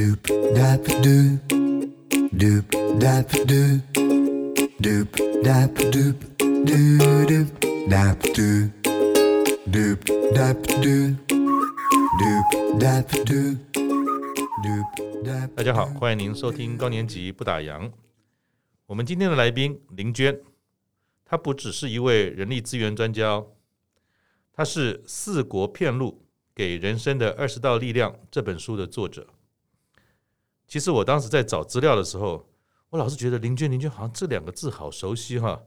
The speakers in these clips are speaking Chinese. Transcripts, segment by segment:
Doop dap doop, doop dap doop, doop dap doop, doo doop dap doop, doop dap doop, doop dap doop, doop dap。大家好，欢迎您收听高年级不打烊。我们今天的来宾林娟，她不只是一位人力资源专家，她是《四国遍路给人生的二十道力量》这本书的作者。其实我当时在找资料的时候，我老是觉得林娟、林娟好像这两个字好熟悉哈。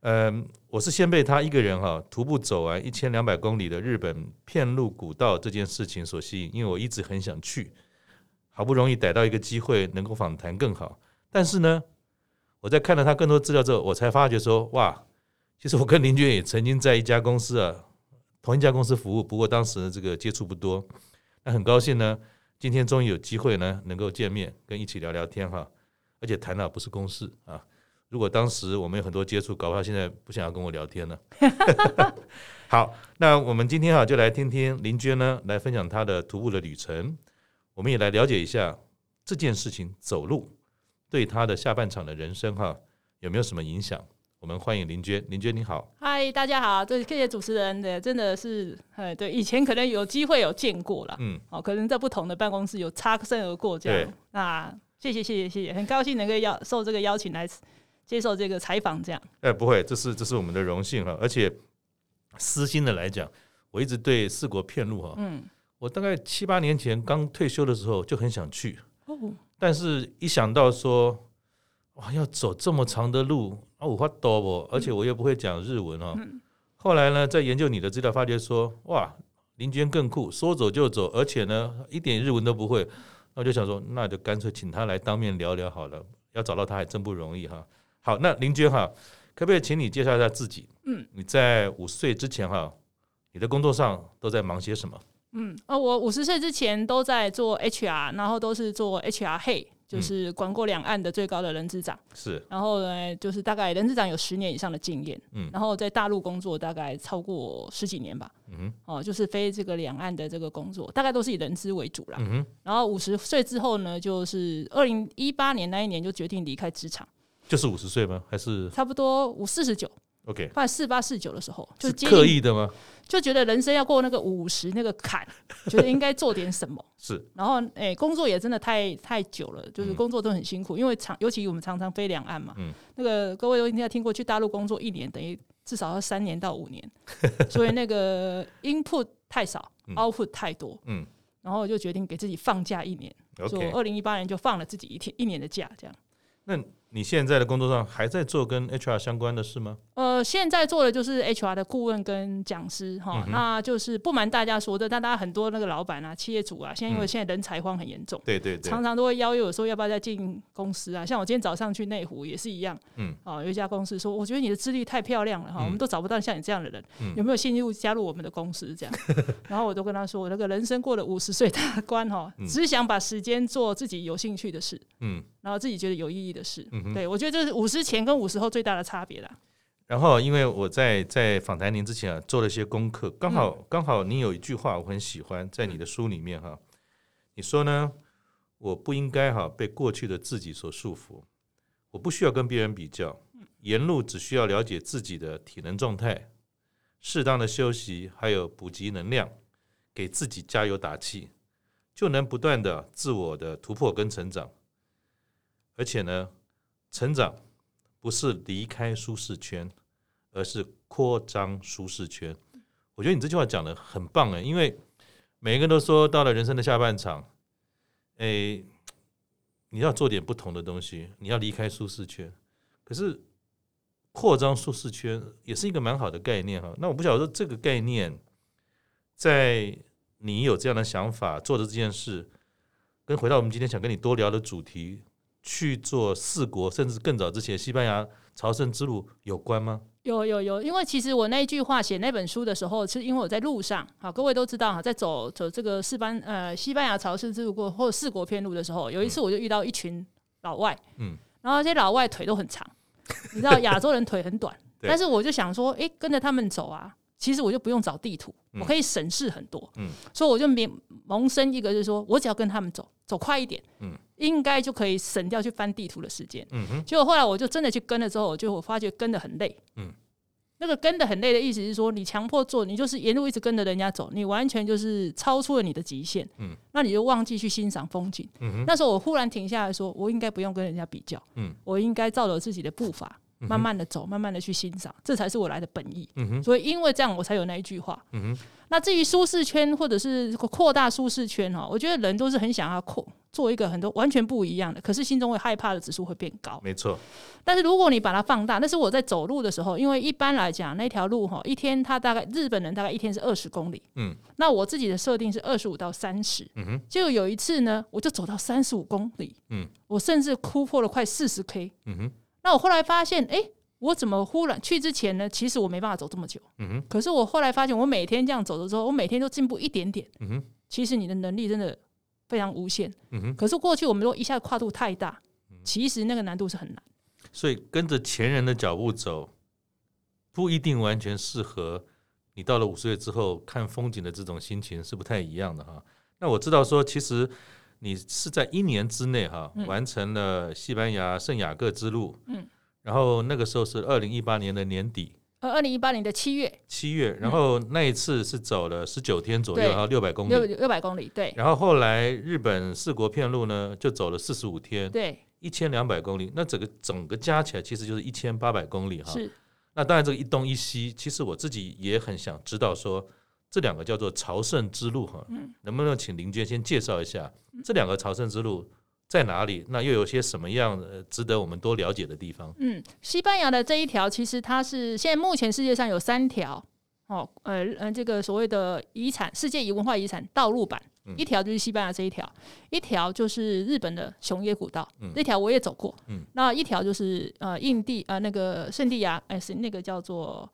嗯，我是先被她一个人哈徒步走完一千两百公里的日本片路古道这件事情所吸引，因为我一直很想去，好不容易逮到一个机会能够访谈更好。但是呢，我在看了她更多资料之后，我才发觉说，哇，其实我跟林娟也曾经在一家公司啊，同一家公司服务，不过当时这个接触不多。那很高兴呢。今天终于有机会呢，能够见面，跟一起聊聊天哈，而且谈的不是公事啊。如果当时我们有很多接触，搞不好现在不想要跟我聊天了。好，那我们今天哈就来听听林娟呢来分享她的徒步的旅程，我们也来了解一下这件事情走路对她的下半场的人生哈有没有什么影响。我们欢迎林娟，林娟你好，嗨，大家好，这谢谢主持人。的，真的是，哎，对，以前可能有机会有见过了，嗯，哦，可能在不同的办公室有擦身而过这样，那谢谢谢谢谢谢，很高兴能够邀受这个邀请来接受这个采访这样，哎，不会，这是这是我们的荣幸哈，而且私心的来讲，我一直对四国片路哈，嗯，我大概七八年前刚退休的时候就很想去，哦，但是一想到说。哇，要走这么长的路啊，我话多不？而且我又不会讲日文哦。嗯、后来呢，在研究你的资料，发觉说，哇，林娟更酷，说走就走，而且呢，一点日文都不会。那我就想说，那就干脆请他来当面聊聊好了。要找到他还真不容易哈。好，那林娟哈，可不可以请你介绍一下自己？嗯，你在五十岁之前哈，你的工作上都在忙些什么？嗯，呃，我五十岁之前都在做 HR，然后都是做 HR Hey。就是管过两岸的最高的人资长，是，然后呢，就是大概人资长有十年以上的经验，嗯，然后在大陆工作大概超过十几年吧，嗯，哦，就是非这个两岸的这个工作，大概都是以人资为主啦，嗯，然后五十岁之后呢，就是二零一八年那一年就决定离开职场，就是五十岁吗？还是差不多五四十九？OK，快四八四九的时候，是刻意的吗？就觉得人生要过那个五十那个坎，觉得应该做点什么。是，然后哎、欸，工作也真的太太久了，就是工作都很辛苦，嗯、因为常，尤其我们常常飞两岸嘛。嗯。那个各位都应该听过，去大陆工作一年等于至少要三年到五年，所以那个 input 太少、嗯、，output 太多。嗯。然后就决定给自己放假一年，所以二零一八年就放了自己一天一年的假，这样。那你现在的工作上还在做跟 HR 相关的事吗？呃，现在做的就是 HR 的顾问跟讲师哈，嗯、那就是不瞒大家说的，但大家很多那个老板啊、企业主啊，现在因为现在人才荒很严重，对对对，常常都会邀约我说要不要再进公司啊。像我今天早上去内湖也是一样，嗯，啊，有一家公司说，我觉得你的资历太漂亮了哈，嗯、我们都找不到像你这样的人，嗯、有没有兴趣加入我们的公司？这样，然后我都跟他说，我那个人生过了五十岁大关哈，只想把时间做自己有兴趣的事，嗯，然后自己觉得有意义的事，嗯哼，对我觉得这是五十前跟五十后最大的差别啦。然后，因为我在在访谈您之前啊，做了一些功课，刚好刚好您有一句话我很喜欢，在你的书里面哈，你说呢，我不应该哈被过去的自己所束缚，我不需要跟别人比较，沿路只需要了解自己的体能状态，适当的休息，还有补给能量，给自己加油打气，就能不断的自我的突破跟成长，而且呢，成长。不是离开舒适圈，而是扩张舒适圈。我觉得你这句话讲得很棒哎，因为每一个人都说到了人生的下半场，诶，你要做点不同的东西，你要离开舒适圈。可是扩张舒适圈也是一个蛮好的概念哈。那我不晓得这个概念，在你有这样的想法做的这件事，跟回到我们今天想跟你多聊的主题。去做四国，甚至更早之前西班牙朝圣之路有关吗？有有有，因为其实我那一句话写那本书的时候，是因为我在路上，好，各位都知道哈，在走走这个四班呃西班牙朝圣之路过或者四国片路的时候，有一次我就遇到一群老外，嗯，然后这些老外腿都很长，你知道 亚洲人腿很短，但是我就想说，哎、欸，跟着他们走啊。其实我就不用找地图，嗯、我可以省事很多。嗯，所以我就萌萌生一个，就是说我只要跟他们走，走快一点，嗯，应该就可以省掉去翻地图的时间。嗯哼，结果后来我就真的去跟了之后，我就我发觉跟的很累。嗯。那个跟的很累的意思是说，你强迫做，你就是沿路一直跟着人家走，你完全就是超出了你的极限。嗯，那你就忘记去欣赏风景。嗯哼，那时候我忽然停下来说，我应该不用跟人家比较。嗯，我应该照着自己的步伐，慢慢的走，慢慢的去欣赏，这才是我来的本意。嗯哼，所以因为这样，我才有那一句话。嗯哼，那至于舒适圈或者是扩大舒适圈哈，我觉得人都是很想要扩。做一个很多完全不一样的，可是心中会害怕的指数会变高。没错，但是如果你把它放大，那是我在走路的时候，因为一般来讲那条路哈，一天它大概日本人大概一天是二十公里，嗯，那我自己的设定是二十五到三十，嗯。哼，就有一次呢，我就走到三十五公里，嗯，我甚至突破了快四十 K，嗯哼，那我后来发现，哎、欸，我怎么忽然去之前呢？其实我没办法走这么久，嗯哼，可是我后来发现，我每天这样走的时候，我每天都进步一点点，嗯哼，其实你的能力真的。非常无限，嗯哼。可是过去我们说一下跨度太大，其实那个难度是很难。所以跟着前人的脚步走，不一定完全适合你。到了五十岁之后看风景的这种心情是不太一样的哈。那我知道说，其实你是在一年之内哈完成了西班牙圣雅各之路，嗯，然后那个时候是二零一八年的年底。呃，二零一八年的七月，七月，然后那一次是走了十九天左右，然后六百公里，六六百公里，对。然后后来日本四国片路呢，就走了四十五天，对，一千两百公里，那整个整个加起来其实就是一千八百公里哈。是。那当然这个一东一西，其实我自己也很想知道说，这两个叫做朝圣之路哈，能不能请林娟先介绍一下这两个朝圣之路？在哪里？那又有些什么样值得我们多了解的地方？嗯，西班牙的这一条其实它是现在目前世界上有三条哦，呃呃，这个所谓的遗产世界遗文化遗产道路版，嗯、一条就是西班牙这一条，一条就是日本的熊野古道，那、嗯、条我也走过，嗯，那一条就是呃印地呃那个圣地亚，哎是那个叫做。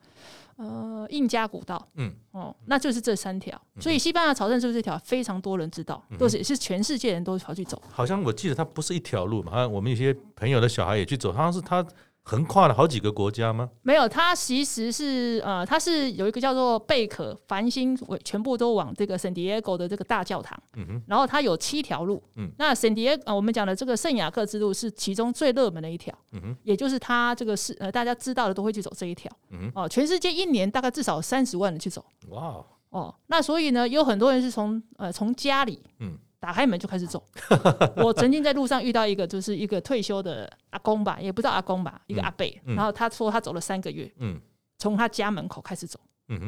呃，印加古道，嗯，哦，那就是这三条，所以西班牙朝圣之路这条非常多人知道，都是也是全世界人都跑去走。好像我记得它不是一条路嘛，好像我们有些朋友的小孩也去走，好像是他。横跨了好几个国家吗？没有，它其实是呃，它是有一个叫做贝壳繁星，全部都往这个圣地亚哥的这个大教堂。嗯哼。然后它有七条路。嗯。那圣地亚呃，我们讲的这个圣雅各之路是其中最热门的一条。嗯哼。也就是它这个是呃，大家知道的都会去走这一条。嗯哼。哦，全世界一年大概至少三十万人去走。哇。哦，那所以呢，有很多人是从呃从家里嗯。打开门就开始走。我曾经在路上遇到一个，就是一个退休的阿公吧，也不知道阿公吧，一个阿伯。然后他说他走了三个月，嗯从他家门口开始走。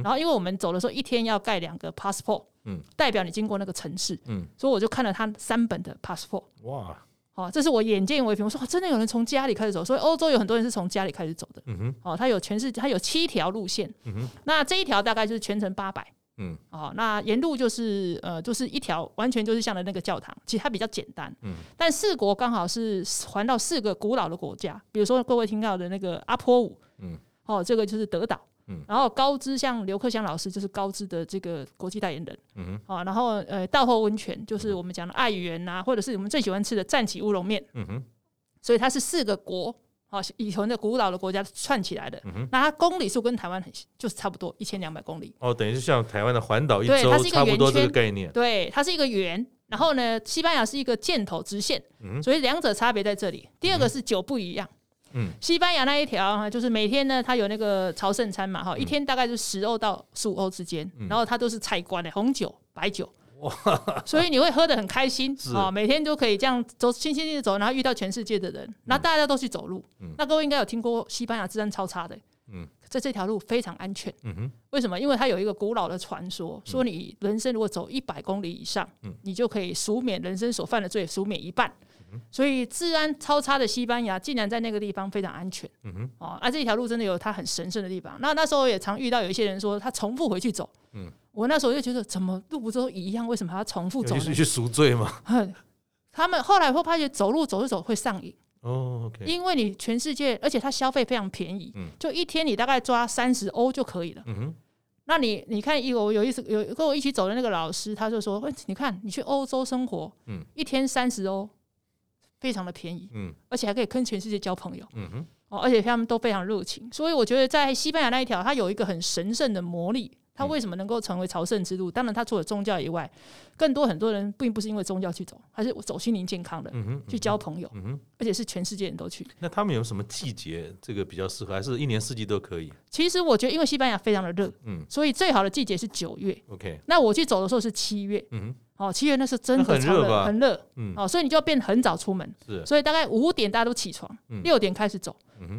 然后因为我们走的时候一天要盖两个 passport，嗯代表你经过那个城市。嗯所以我就看了他三本的 passport。哇，好，这是我眼见为凭。我说真的有人从家里开始走，所以欧洲有很多人是从家里开始走的。嗯哦，他有全世界，他有七条路线。嗯那这一条大概就是全程八百。嗯，哦，那沿路就是呃，就是一条完全就是像的那个教堂，其实它比较简单。嗯，但四国刚好是环到四个古老的国家，比如说各位听到的那个阿波舞，嗯，哦，这个就是德岛，嗯，然后高知像刘克襄老师就是高知的这个国际代言人，嗯哼，哦，然后呃，道后温泉就是我们讲的爱媛呐，或者是我们最喜欢吃的赞岐乌龙面，嗯哼，所以它是四个国。哦，以前的古老的国家串起来的，嗯、那它公里数跟台湾很就是差不多一千两百公里。哦，等于是像台湾的环岛一周，它是一个圆圈，差不多这个概念。对，它是一个圆。然后呢，西班牙是一个箭头直线，嗯、所以两者差别在这里。第二个是酒不一样。嗯，西班牙那一条哈，就是每天呢，它有那个朝圣餐嘛，哈，一天大概是十欧到十五欧之间，嗯、然后它都是菜馆的红酒、白酒。哇，所以你会喝得很开心啊！每天都可以这样走，轻轻的走，然后遇到全世界的人，那大家都去走路。那各位应该有听过西班牙治安超差的，嗯，在这条路非常安全。嗯哼，为什么？因为它有一个古老的传说，说你人生如果走一百公里以上，你就可以赎免人生所犯的罪，赎免一半。所以治安超差的西班牙，竟然在那个地方非常安全。嗯哼，哦，啊，这条路真的有它很神圣的地方。那那时候也常遇到有一些人说，他重复回去走。嗯。我那时候就觉得，怎么路不都一样？为什么还要重复走？是去赎罪吗？他们后来会发觉，走路走着走会上瘾。哦，OK。因为你全世界，而且它消费非常便宜，嗯，就一天你大概抓三十欧就可以了。嗯哼。那你你看，有有一次有跟我一起走的那个老师，他就说：“喂，你看你去欧洲生活，嗯，一天三十欧，非常的便宜，嗯，而且还可以跟全世界交朋友。”嗯哼。哦，而且他们都非常热情，所以我觉得在西班牙那一条，它有一个很神圣的魔力。他为什么能够成为朝圣之路？当然，他除了宗教以外，更多很多人并不是因为宗教去走，还是走心灵健康的，去交朋友，而且是全世界人都去。那他们有什么季节这个比较适合，还是一年四季都可以？其实我觉得，因为西班牙非常的热，嗯，所以最好的季节是九月。OK，那我去走的时候是七月，嗯哦，七月那是真的很热？很热，嗯，哦，所以你就要变很早出门，是，所以大概五点大家都起床，六点开始走，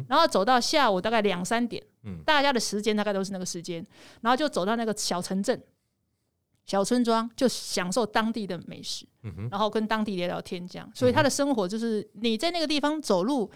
然后走到下午大概两三点，大家的时间大概都是那个时间，然后就走到那个小城镇、小村庄，就享受当地的美食，然后跟当地聊聊天，这样，所以他的生活就是你在那个地方走路，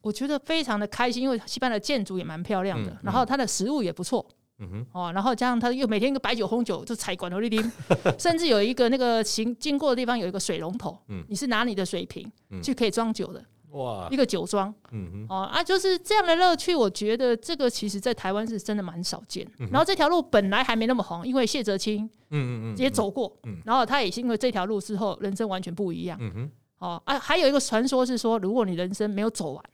我觉得非常的开心，因为西班牙的建筑也蛮漂亮的，然后它的食物也不错。嗯哦，然后加上他又每天一个白酒红酒就采管头里拎，甚至有一个那个行经过的地方有一个水龙头，嗯，你是拿你的水瓶去可以装酒的，哇，一个酒庄，嗯哼，哦啊，就是这样的乐趣，我觉得这个其实在台湾是真的蛮少见。然后这条路本来还没那么红，因为谢哲青，嗯嗯嗯，也走过，嗯。然后他也是因为这条路之后人生完全不一样，嗯哼，哦啊，还有一个传说是说，如果你人生没有走完，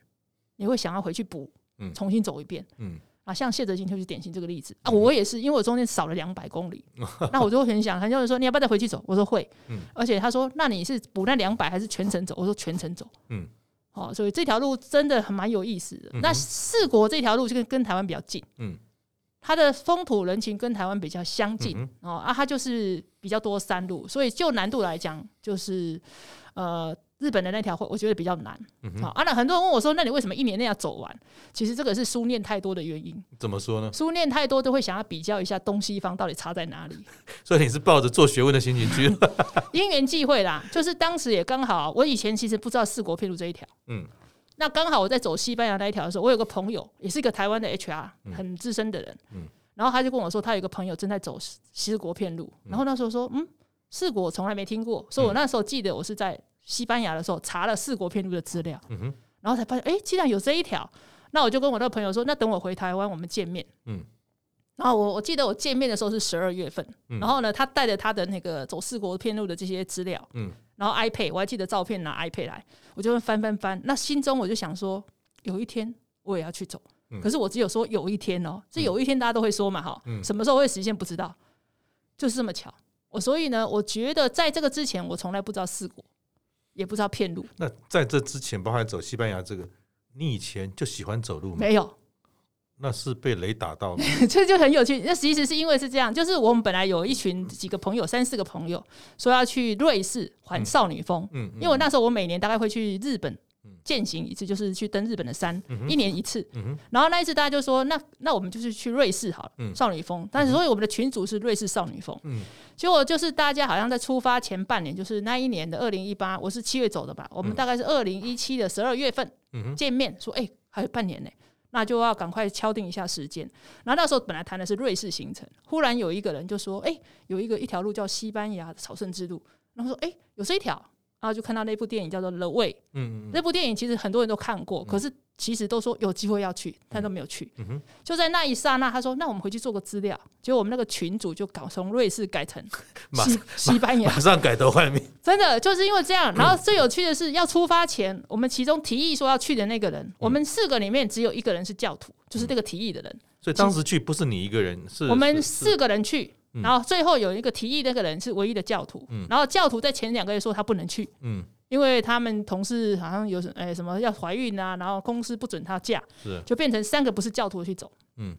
你会想要回去补，嗯。重新走一遍，嗯。啊，像谢哲青就是典型这个例子啊，我也是，因为我中间少了两百公里，那我就很想，很多人说你要不要再回去走？我说会，嗯，而且他说那你是补那两百还是全程走？我说全程走，嗯，好，所以这条路真的很蛮有意思的。那四国这条路就跟跟台湾比较近，嗯，它的风土人情跟台湾比较相近哦，啊，它就是比较多山路，所以就难度来讲，就是呃。日本的那条会，我觉得比较难。好、嗯，啊，那很多人问我说：“那你为什么一年内要走完？”其实这个是书念太多的原因。怎么说呢？书念太多都会想要比较一下东西方到底差在哪里。所以你是抱着做学问的心情去？因缘际会啦，就是当时也刚好，我以前其实不知道四国片路这一条。嗯。那刚好我在走西班牙那一条的时候，我有个朋友，也是一个台湾的 HR，很资深的人。嗯。然后他就跟我说，他有一个朋友正在走四国片路。然后那时候说：“嗯，四国我从来没听过。”所以我那时候记得我是在。西班牙的时候查了四国遍路的资料，然后才发现，哎、欸，既然有这一条，那我就跟我那个朋友说，那等我回台湾，我们见面。嗯，然后我我记得我见面的时候是十二月份，嗯、然后呢，他带着他的那个走四国遍路的这些资料，嗯，然后 iPad 我还记得照片拿 iPad 来，我就会翻翻翻，那心中我就想说，有一天我也要去走，嗯、可是我只有说有一天哦，这有一天大家都会说嘛，哈，嗯、什么时候会实现不知道，就是这么巧。我所以呢，我觉得在这个之前，我从来不知道四国。也不知道骗路。那在这之前，包含走西班牙这个，你以前就喜欢走路吗？没有，那是被雷打到的。这就很有趣。那其实是因为是这样，就是我们本来有一群几个朋友，三四个朋友，说要去瑞士环少女峰。嗯，因为我那时候我每年大概会去日本。践行一次就是去登日本的山，嗯、一年一次。嗯、然后那一次大家就说，那那我们就是去瑞士好了，嗯、少女峰。但是所以我们的群组是瑞士少女峰。嗯、结果就是大家好像在出发前半年，就是那一年的二零一八，我是七月走的吧？我们大概是二零一七的十二月份见面，说哎、欸、还有半年呢，那就要赶快敲定一下时间。然后那时候本来谈的是瑞士行程，忽然有一个人就说，哎、欸，有一个一条路叫西班牙的朝圣之路，然后说哎、欸、有这一条。然后就看到那部电影叫做《The Way》，嗯嗯，那部电影其实很多人都看过，嗯、可是其实都说有机会要去，但都没有去。就在那一刹那，他说：“那我们回去做个资料。”结果我们那个群主就搞从瑞士改成西马西班牙，马上改头换面。真的就是因为这样。然后最有趣的是，要出发前，我们其中提议说要去的那个人，嗯、我们四个里面只有一个人是教徒，就是这个提议的人。所以当时去不是你一个人，是我们四个人去。然后最后有一个提议，那个人是唯一的教徒。嗯、然后教徒在前两个月说他不能去，嗯、因为他们同事好像有什哎什么要怀孕啊，然后公司不准他嫁，是。就变成三个不是教徒去走。嗯、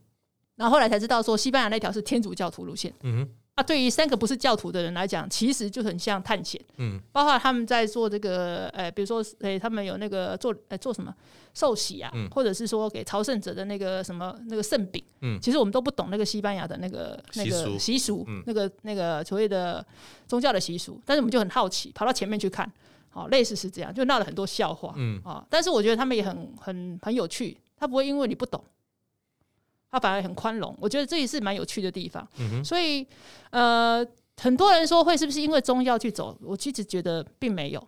然后后来才知道说西班牙那条是天主教徒路线。嗯那、啊、对于三个不是教徒的人来讲，其实就很像探险。嗯，包括他们在做这个，呃，比如说，诶，他们有那个做，呃，做什么寿喜啊，嗯、或者是说给朝圣者的那个什么那个圣饼。嗯，其实我们都不懂那个西班牙的那个那个习俗，嗯、那个那个所谓的宗教的习俗，但是我们就很好奇，跑到前面去看，好，类似是这样，就闹了很多笑话。嗯，啊，但是我觉得他们也很很很有趣，他不会因为你不懂。他反而很宽容，我觉得这也是蛮有趣的地方。嗯、所以，呃，很多人说会是不是因为宗教去走？我其实觉得并没有。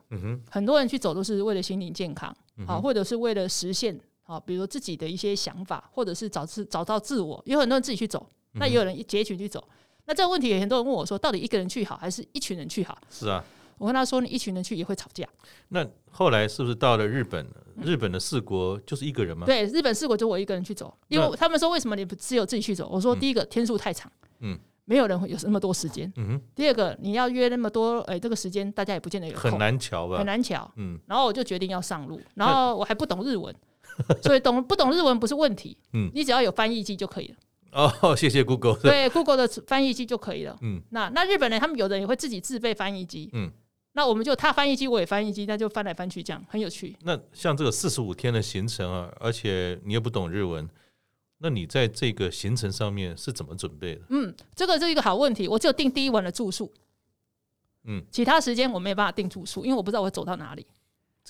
很多人去走都是为了心灵健康，嗯、啊，或者是为了实现啊，比如说自己的一些想法，或者是找自找到自我。有很多人自己去走，那也有人一结群去走。嗯、那这个问题，有很多人问我说，到底一个人去好，还是一群人去好？是啊。我跟他说，你一群人去也会吵架。那后来是不是到了日本？日本的四国就是一个人吗？对，日本四国就我一个人去走，因为他们说为什么你不只有自己去走？我说第一个天数太长，嗯，没有人会有那么多时间，嗯哼。第二个你要约那么多，哎，这个时间大家也不见得有，很难瞧吧？很难瞧，嗯。然后我就决定要上路，然后我还不懂日文，所以懂不懂日文不是问题，嗯，你只要有翻译机就可以了。哦，谢谢 Google。对，Google 的翻译机就可以了。嗯，那那日本人他们有的人也会自己自备翻译机。嗯，那我们就他翻译机，我也翻译机，那就翻来翻去，这样很有趣。那像这个四十五天的行程啊，而且你又不懂日文，那你在这个行程上面是怎么准备的？嗯，这个是一个好问题。我只有订第一晚的住宿。嗯，其他时间我没有办法订住宿，因为我不知道我会走到哪里。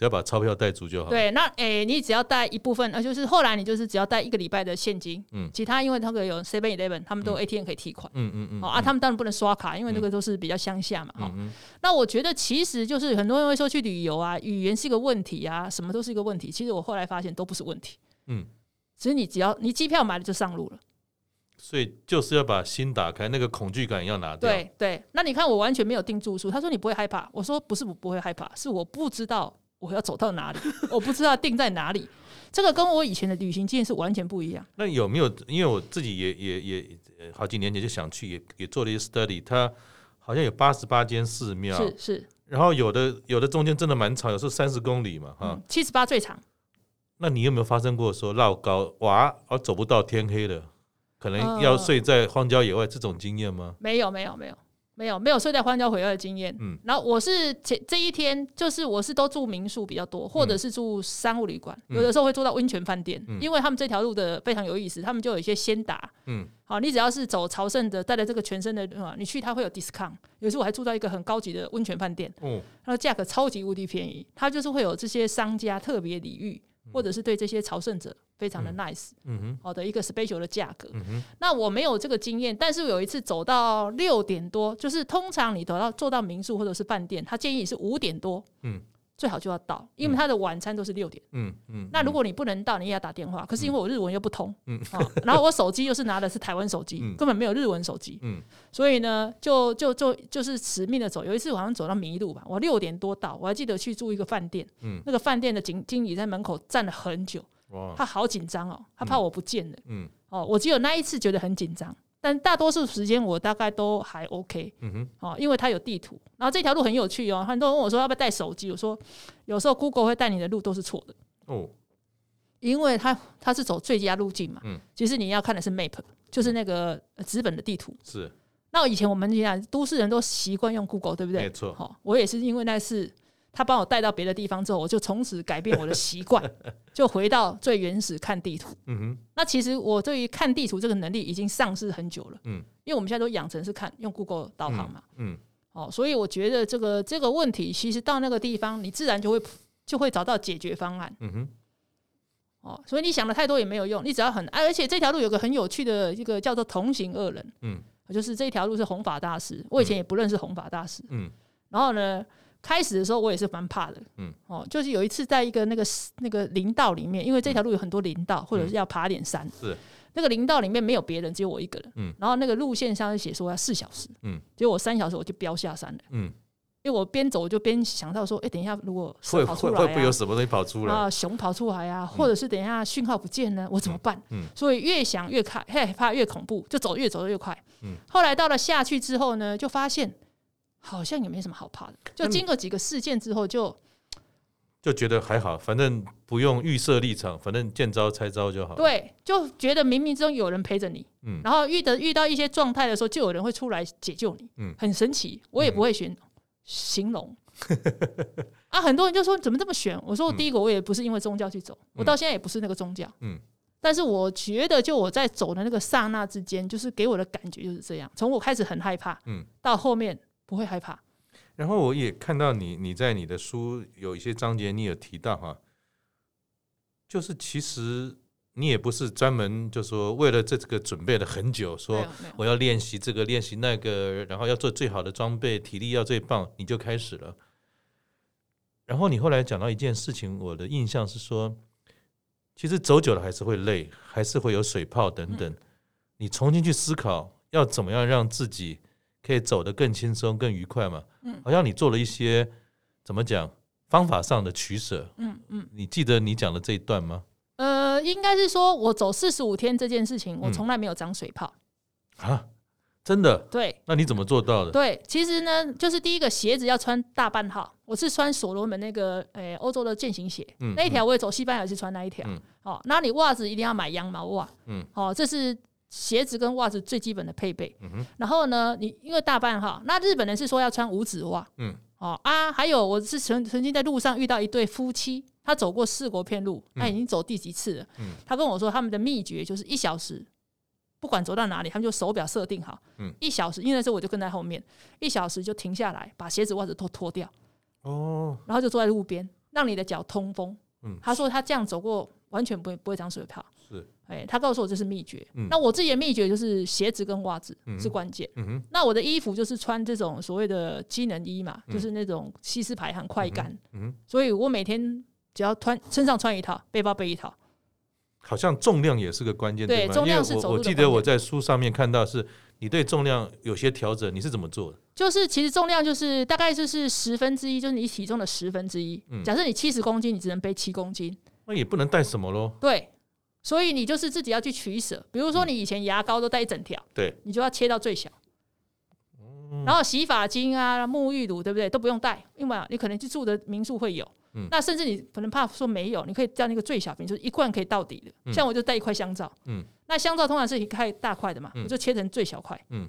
只要把钞票带足就好。对，那诶、欸，你只要带一部分，呃，就是后来你就是只要带一个礼拜的现金，嗯，其他因为那个有 Seven Eleven，他们都 ATM 可以提款，嗯嗯嗯，哦啊，他们当然不能刷卡，因为那个都是比较乡下嘛，哈、那我觉得其实就是很多人会说去旅游啊，语言是一个问题啊，什么都是一个问题。其实我后来发现都不是问题，嗯，其实你只要你机票买了就上路了，所以就是要把心打开，那个恐惧感要拿掉。对对，那你看我完全没有订住宿，他说你不会害怕，我说不是我不会害怕，是我不知道。我要走到哪里？我不知道定在哪里。这个跟我以前的旅行经验是完全不一样。那有没有？因为我自己也也也好几年前就想去，也也做了一些 study。它好像有八十八间寺庙，是是。然后有的有的中间真的蛮长，有时候三十公里嘛，哈。七十八最长。那你有没有发生过说绕高哇，而走不到天黑了，可能要睡在荒郊野外这种经验吗？没有没有没有。没有没有睡在荒郊野外的经验，嗯，然后我是前这一天就是我是都住民宿比较多，或者是住商务旅馆，嗯、有的时候会住到温泉饭店，嗯、因为他们这条路的非常有意思，他们就有一些先达，嗯，好，你只要是走朝圣的，带着这个全身的，你去他会有 discount，有时候我还住到一个很高级的温泉饭店，哦，它的价格超级无敌便宜，它就是会有这些商家特别礼遇。或者是对这些朝圣者非常的 nice，嗯哼，好的一个 special 的价格。嗯，那我没有这个经验，但是有一次走到六点多，就是通常你走到坐到民宿或者是饭店，他建议你是五点多，嗯。最好就要到，因为他的晚餐都是六点。嗯嗯。那如果你不能到，你也要打电话。可是因为我日文又不通，嗯，然后我手机又是拿的是台湾手机，根本没有日文手机，嗯，所以呢，就就就就是死命的走。有一次我好像走到迷路吧，我六点多到，我还记得去住一个饭店，嗯，那个饭店的经经理在门口站了很久，哇，他好紧张哦，他怕我不见了，嗯，哦，我只有那一次觉得很紧张。但大多数时间我大概都还 OK，嗯哼，哦，因为它有地图，然后这条路很有趣哦。很多人问我说要不要带手机，我说有时候 Google 会带你的路都是错的哦，因为它它是走最佳路径嘛，嗯，其实你要看的是 Map，就是那个纸本的地图。是，那以前我们讲都市人都习惯用 Google，对不对？没错，好，我也是因为那次。他帮我带到别的地方之后，我就从此改变我的习惯，就回到最原始看地图。嗯哼。那其实我对于看地图这个能力已经丧失很久了。嗯。因为我们现在都养成是看用 Google 导航嘛。嗯。哦，所以我觉得这个这个问题，其实到那个地方，你自然就会就会找到解决方案。嗯哼。哦，所以你想的太多也没有用，你只要很，而且这条路有个很有趣的一个叫做同行二人。嗯。就是这条路是弘法大师，我以前也不认识弘法大师。嗯。然后呢？开始的时候我也是蛮怕的，嗯，哦，就是有一次在一个那个那个林道里面，因为这条路有很多林道，或者是要爬点山，是。那个林道里面没有别人，只有我一个人，嗯，然后那个路线上就写说要四小时，嗯，结果我三小时我就飙下山了，嗯，因为我边走我就边想到说，哎，等一下如果会会会不会有什么东西跑出来？啊，熊跑出来啊，或者是等一下讯号不见呢，我怎么办？嗯，所以越想越害害怕越恐怖，就走越走越快，嗯，后来到了下去之后呢，就发现。好像也没什么好怕的，就经过几个事件之后就，就就觉得还好，反正不用预设立场，反正见招拆招就好。对，就觉得冥冥之中有人陪着你，嗯，然后遇的遇到一些状态的时候，就有人会出来解救你，嗯，很神奇。我也不会选形容，啊，很多人就说怎么这么选？我说我第一个我也不是因为宗教去走，我到现在也不是那个宗教，嗯，但是我觉得就我在走的那个刹那之间，就是给我的感觉就是这样。从我开始很害怕，嗯，到后面。不会害怕。然后我也看到你，你在你的书有一些章节，你有提到哈，就是其实你也不是专门就说为了这个准备了很久，说我要练习这个练习那个，然后要做最好的装备，体力要最棒，你就开始了。然后你后来讲到一件事情，我的印象是说，其实走久了还是会累，还是会有水泡等等。你重新去思考要怎么样让自己。可以走得更轻松、更愉快嘛。嗯，好像你做了一些怎么讲方法上的取舍。嗯嗯，你记得你讲的这一段吗？呃，应该是说我走四十五天这件事情，我从来没有长水泡。啊，真的？对。那你怎么做到的？对，其实呢，就是第一个鞋子要穿大半号，我是穿所罗门那个诶欧洲的健行鞋，那一条我也走西班牙是穿那一条。好，那你袜子一定要买羊毛袜。嗯，好，这是。鞋子跟袜子最基本的配备，嗯、哼。然后呢，你因为大半哈，那日本人是说要穿五指袜，嗯，哦啊，还有我是曾曾经在路上遇到一对夫妻，他走过四国片路，他已经走第几次了？嗯，他跟我说他们的秘诀就是一小时，不管走到哪里，他们就手表设定好，嗯，一小时，因为那时候我就跟在后面，一小时就停下来，把鞋子袜子都脱掉，哦，然后就坐在路边，让你的脚通风，嗯，他说他这样走过完全不会不会长水泡。是，哎，他告诉我这是秘诀。嗯、那我自己的秘诀就是鞋子跟袜子是关键。嗯嗯、那我的衣服就是穿这种所谓的机能衣嘛，嗯、就是那种吸湿排汗快干。所以我每天只要穿身上穿一套，背包背一套。好像重量也是个关键，对，重量是我我记得我在书上面看到是你对重量有些调整，你是怎么做的？就是其实重量就是大概就是十分之一，就是你体重的十分之一。嗯、假设你七十公斤，你只能背七公斤。那也不能带什么喽？对。所以你就是自己要去取舍，比如说你以前牙膏都带一整条，对，你就要切到最小。然后洗发精啊、沐浴乳，对不对？都不用带，因为你可能去住的民宿会有。那甚至你可能怕说没有，你可以带那个最小瓶，就是一罐可以到底的。像我就带一块香皂，嗯，那香皂通常是一块大块的嘛，我就切成最小块，嗯，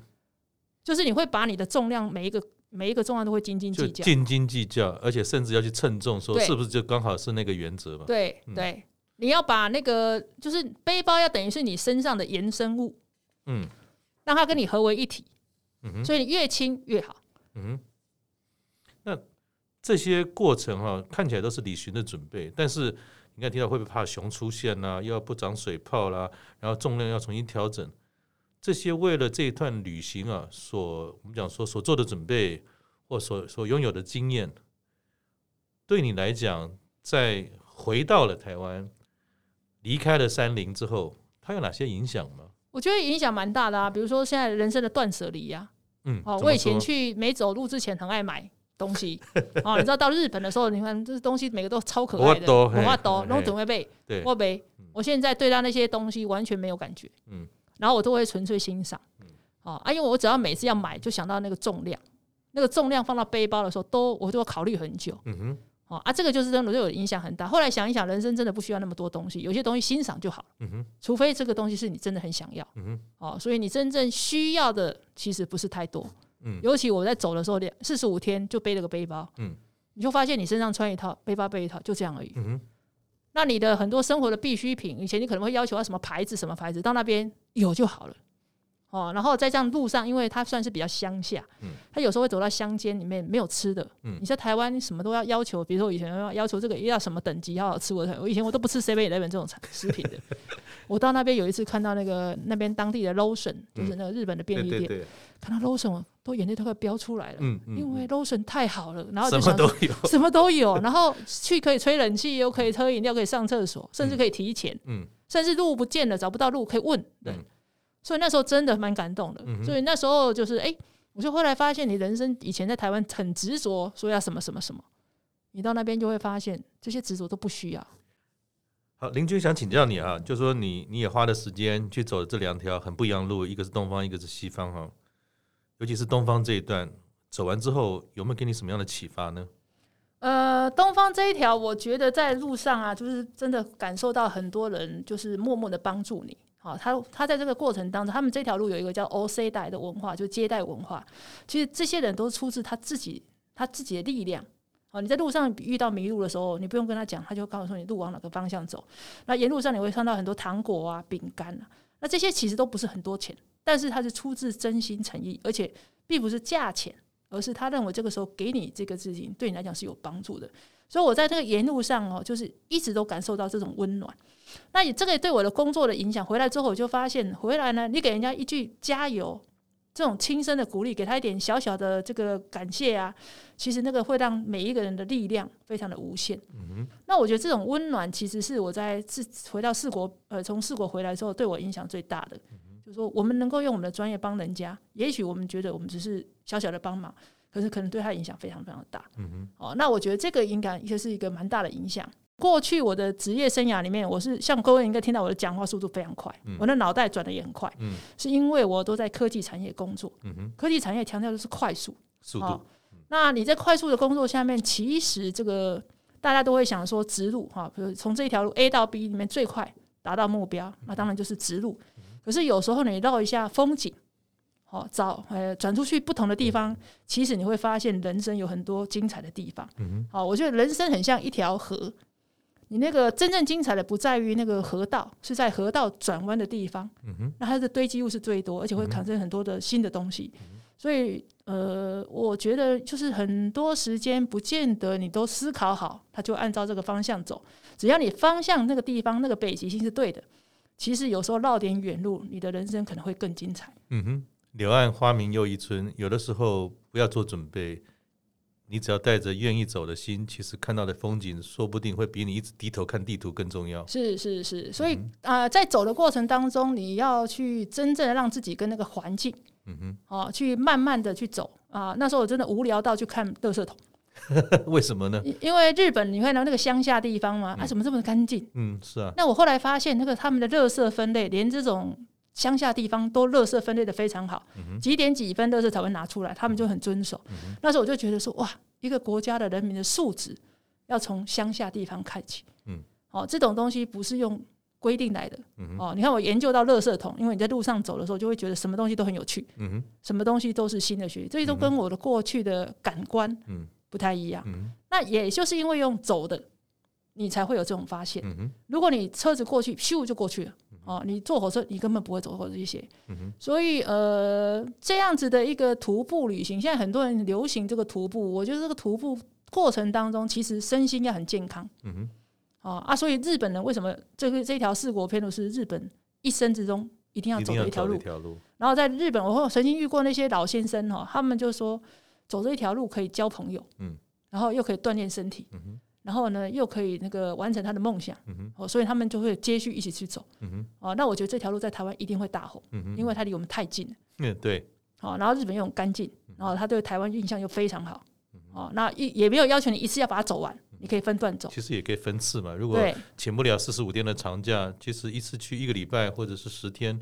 就是你会把你的重量每一个每一个重量都会斤斤计较，斤斤计较，而且甚至要去称重，说是不是就刚好是那个原则嘛？对对。你要把那个就是背包要等于是你身上的延伸物，嗯，让它跟你合为一体，嗯哼，所以你越轻越好，嗯哼。那这些过程哈、啊，看起来都是旅行的准备，但是你看提到会不会怕熊出现呐、啊？又要不长水泡啦，然后重量要重新调整，这些为了这一段旅行啊，所我们讲说所做的准备或所所拥有的经验，对你来讲，在回到了台湾。离开了山林之后，它有哪些影响吗？我觉得影响蛮大的啊，比如说现在人生的断舍离呀。嗯，哦，我以前去没走路之前很爱买东西，哦，你知道到日本的时候，你看这东西每个都超可爱的，多，很多，然后准备背，对，我背。我现在对他那些东西完全没有感觉，嗯，然后我都会纯粹欣赏，嗯，哦，啊，因为我只要每次要买，就想到那个重量，那个重量放到背包的时候，都我都要考虑很久，嗯哼。啊，这个就是真的对我影响很大。后来想一想，人生真的不需要那么多东西，有些东西欣赏就好了。嗯哼，除非这个东西是你真的很想要。嗯哼，哦，所以你真正需要的其实不是太多。嗯，尤其我在走的时候，两四十五天就背了个背包。嗯，你就发现你身上穿一套，背包背一套，就这样而已。嗯哼，那你的很多生活的必需品，以前你可能会要求要什么牌子，什么牌子，到那边有就好了。哦，然后在这样路上，因为它算是比较乡下，嗯，他有时候会走到乡间里面没有吃的，嗯，你在台湾什么都要要求，比如说我以前要要求这个要什么等级要好吃，我我以前我都不吃 Seven Eleven 这种食品的，我到那边有一次看到那个那边当地的 lotion，就是那个日本的便利店，看到 Lawson 都眼泪都快飙出来了，嗯，因为 Lawson 太好了，然后什么都有，什么都有，然后去可以吹冷气，又可以喝饮料，可以上厕所，甚至可以提前，嗯，甚至路不见了找不到路可以问，对。所以那时候真的蛮感动的，嗯、所以那时候就是哎、欸，我就后来发现，你人生以前在台湾很执着，说要什么什么什么，你到那边就会发现这些执着都不需要。好，林军想请教你啊，就说你你也花了时间去走这两条很不一样的路，一个是东方，一个是西方哈。尤其是东方这一段走完之后，有没有给你什么样的启发呢？呃，东方这一条，我觉得在路上啊，就是真的感受到很多人就是默默的帮助你。好，他他在这个过程当中，他们这条路有一个叫 o c 带的文化，就接待文化。其实这些人都出自他自己，他自己的力量。好，你在路上遇到迷路的时候，你不用跟他讲，他就告诉你路往哪个方向走。那沿路上你会看到很多糖果啊、饼干啊，那这些其实都不是很多钱，但是他是出自真心诚意，而且并不是价钱，而是他认为这个时候给你这个资金对你来讲是有帮助的。所以我在这个沿路上哦，就是一直都感受到这种温暖。那你这个对我的工作的影响，回来之后我就发现，回来呢，你给人家一句加油，这种轻声的鼓励，给他一点小小的这个感谢啊，其实那个会让每一个人的力量非常的无限。嗯。那我觉得这种温暖，其实是我在自回到四国，呃，从四国回来之后，对我影响最大的。就是说我们能够用我们的专业帮人家，也许我们觉得我们只是小小的帮忙，可是可能对他影响非常非常大。嗯，哦，那我觉得这个应该也是一个蛮大的影响。过去我的职业生涯里面，我是像各位应该听到我的讲话速度非常快，嗯、我的脑袋转的也很快，嗯、是因为我都在科技产业工作，嗯、科技产业强调的是快速。速度。那你在快速的工作下面，其实这个大家都会想说直路哈，比如从这一条路 A 到 B 里面最快达到目标，那当然就是直路。嗯、可是有时候你绕一下风景，好找呃转出去不同的地方，其实你会发现人生有很多精彩的地方。好、我觉得人生很像一条河。你那个真正精彩的不在于那个河道，是在河道转弯的地方。嗯哼，那它的堆积物是最多，而且会产生很多的新的东西。嗯，所以，呃，我觉得就是很多时间不见得你都思考好，它就按照这个方向走。只要你方向那个地方那个北极星是对的，其实有时候绕点远路，你的人生可能会更精彩。嗯哼，柳暗花明又一村，有的时候不要做准备。你只要带着愿意走的心，其实看到的风景说不定会比你一直低头看地图更重要。是是是，所以啊、嗯呃，在走的过程当中，你要去真正的让自己跟那个环境，嗯哼，哦、呃，去慢慢的去走啊、呃。那时候我真的无聊到去看垃圾桶，为什么呢？因为日本你看到那个乡下地方嘛，嗯、啊，怎么这么干净？嗯，是啊。那我后来发现，那个他们的垃圾分类，连这种。乡下地方都垃圾分类的非常好，几点几分垃圾才会拿出来，他们就很遵守。那时候我就觉得说，哇，一个国家的人民的素质要从乡下地方看起。嗯，哦，这种东西不是用规定来的。嗯、哦，你看我研究到垃圾桶，因为你在路上走的时候，就会觉得什么东西都很有趣。嗯什么东西都是新的学习，这些都跟我的过去的感官不太一样。那也就是因为用走的，你才会有这种发现。嗯、如果你车子过去，咻就过去了。哦，你坐火车，你根本不会走过这些，嗯、所以呃，这样子的一个徒步旅行，现在很多人流行这个徒步，我觉得这个徒步过程当中，其实身心要很健康。嗯哼，哦、啊，所以日本人为什么这个这条四国篇路是日本一生之中一定要走的一条路？路然后在日本，我曾经遇过那些老先生哈，他们就说走这一条路可以交朋友，嗯，然后又可以锻炼身体，嗯哼。然后呢，又可以那个完成他的梦想，嗯、哼。哦，所以他们就会接续一起去走，嗯、哼。哦，那我觉得这条路在台湾一定会大红，嗯、哼。因为它离我们太近了，嗯，对，哦，然后日本又很干净，然后他对台湾印象又非常好，嗯、哦，那也也没有要求你一次要把它走完，你可以分段走，其实也可以分次嘛，如果请不了四十五天的长假，其实一次去一个礼拜或者是十天。